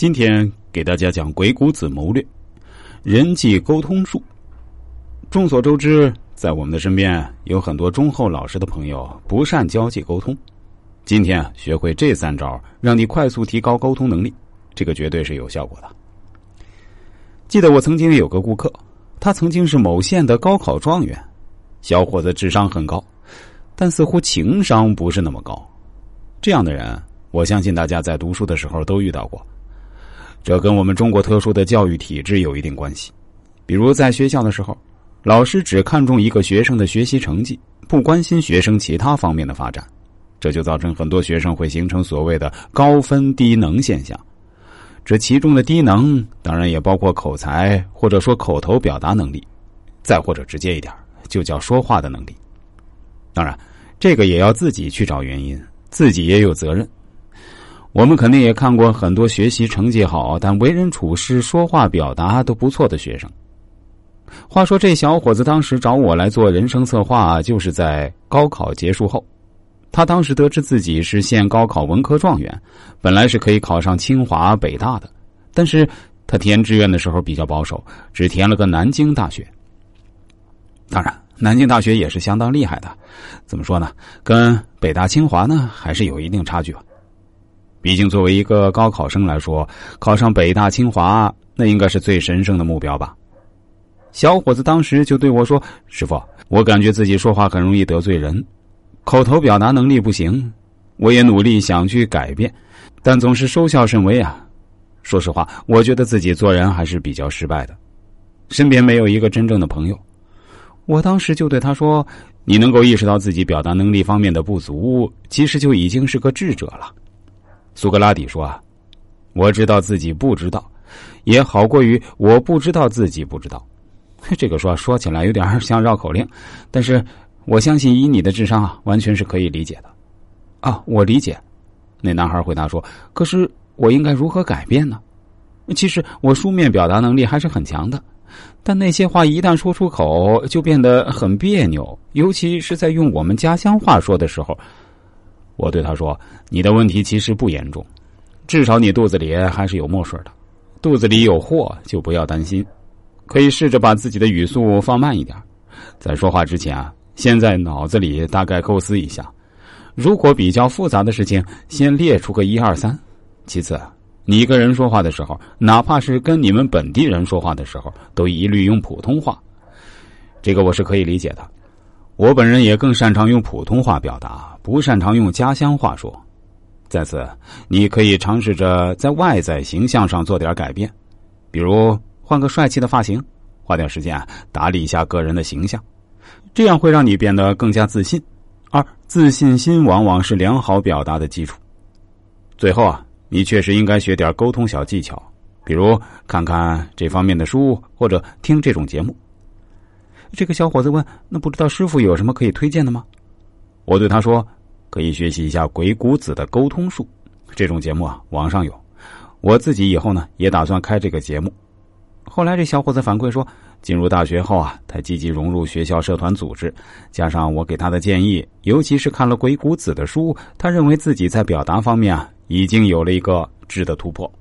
今天给大家讲鬼谷子谋略，人际沟通术。众所周知，在我们的身边有很多忠厚老实的朋友不善交际沟通。今天学会这三招，让你快速提高沟通能力，这个绝对是有效果的。记得我曾经有个顾客，他曾经是某县的高考状元，小伙子智商很高，但似乎情商不是那么高。这样的人，我相信大家在读书的时候都遇到过。这跟我们中国特殊的教育体制有一定关系，比如在学校的时候，老师只看重一个学生的学习成绩，不关心学生其他方面的发展，这就造成很多学生会形成所谓的高分低能现象。这其中的低能，当然也包括口才或者说口头表达能力，再或者直接一点，就叫说话的能力。当然，这个也要自己去找原因，自己也有责任。我们肯定也看过很多学习成绩好，但为人处事、说话表达都不错的学生。话说，这小伙子当时找我来做人生策划，就是在高考结束后。他当时得知自己是县高考文科状元，本来是可以考上清华、北大的，但是他填志愿的时候比较保守，只填了个南京大学。当然，南京大学也是相当厉害的，怎么说呢？跟北大、清华呢，还是有一定差距吧。毕竟，作为一个高考生来说，考上北大清华那应该是最神圣的目标吧。小伙子当时就对我说：“师傅，我感觉自己说话很容易得罪人，口头表达能力不行。我也努力想去改变，但总是收效甚微啊。说实话，我觉得自己做人还是比较失败的，身边没有一个真正的朋友。”我当时就对他说：“你能够意识到自己表达能力方面的不足，其实就已经是个智者了。”苏格拉底说：“啊，我知道自己不知道，也好过于我不知道自己不知道。”这个说说起来有点像绕口令，但是我相信以你的智商啊，完全是可以理解的。啊，我理解。那男孩回答说：“可是我应该如何改变呢？其实我书面表达能力还是很强的，但那些话一旦说出口，就变得很别扭，尤其是在用我们家乡话说的时候。”我对他说：“你的问题其实不严重，至少你肚子里还是有墨水的，肚子里有货就不要担心。可以试着把自己的语速放慢一点，在说话之前啊，先在脑子里大概构思一下。如果比较复杂的事情，先列出个一二三。其次，你一个人说话的时候，哪怕是跟你们本地人说话的时候，都一律用普通话。这个我是可以理解的。”我本人也更擅长用普通话表达，不擅长用家乡话说。在此，你可以尝试着在外在形象上做点改变，比如换个帅气的发型，花点时间打理一下个人的形象，这样会让你变得更加自信。二自信心往往是良好表达的基础。最后啊，你确实应该学点沟通小技巧，比如看看这方面的书，或者听这种节目。这个小伙子问：“那不知道师傅有什么可以推荐的吗？”我对他说：“可以学习一下鬼谷子的沟通术，这种节目啊，网上有。我自己以后呢，也打算开这个节目。”后来这小伙子反馈说：“进入大学后啊，他积极融入学校社团组织，加上我给他的建议，尤其是看了鬼谷子的书，他认为自己在表达方面啊，已经有了一个质的突破。”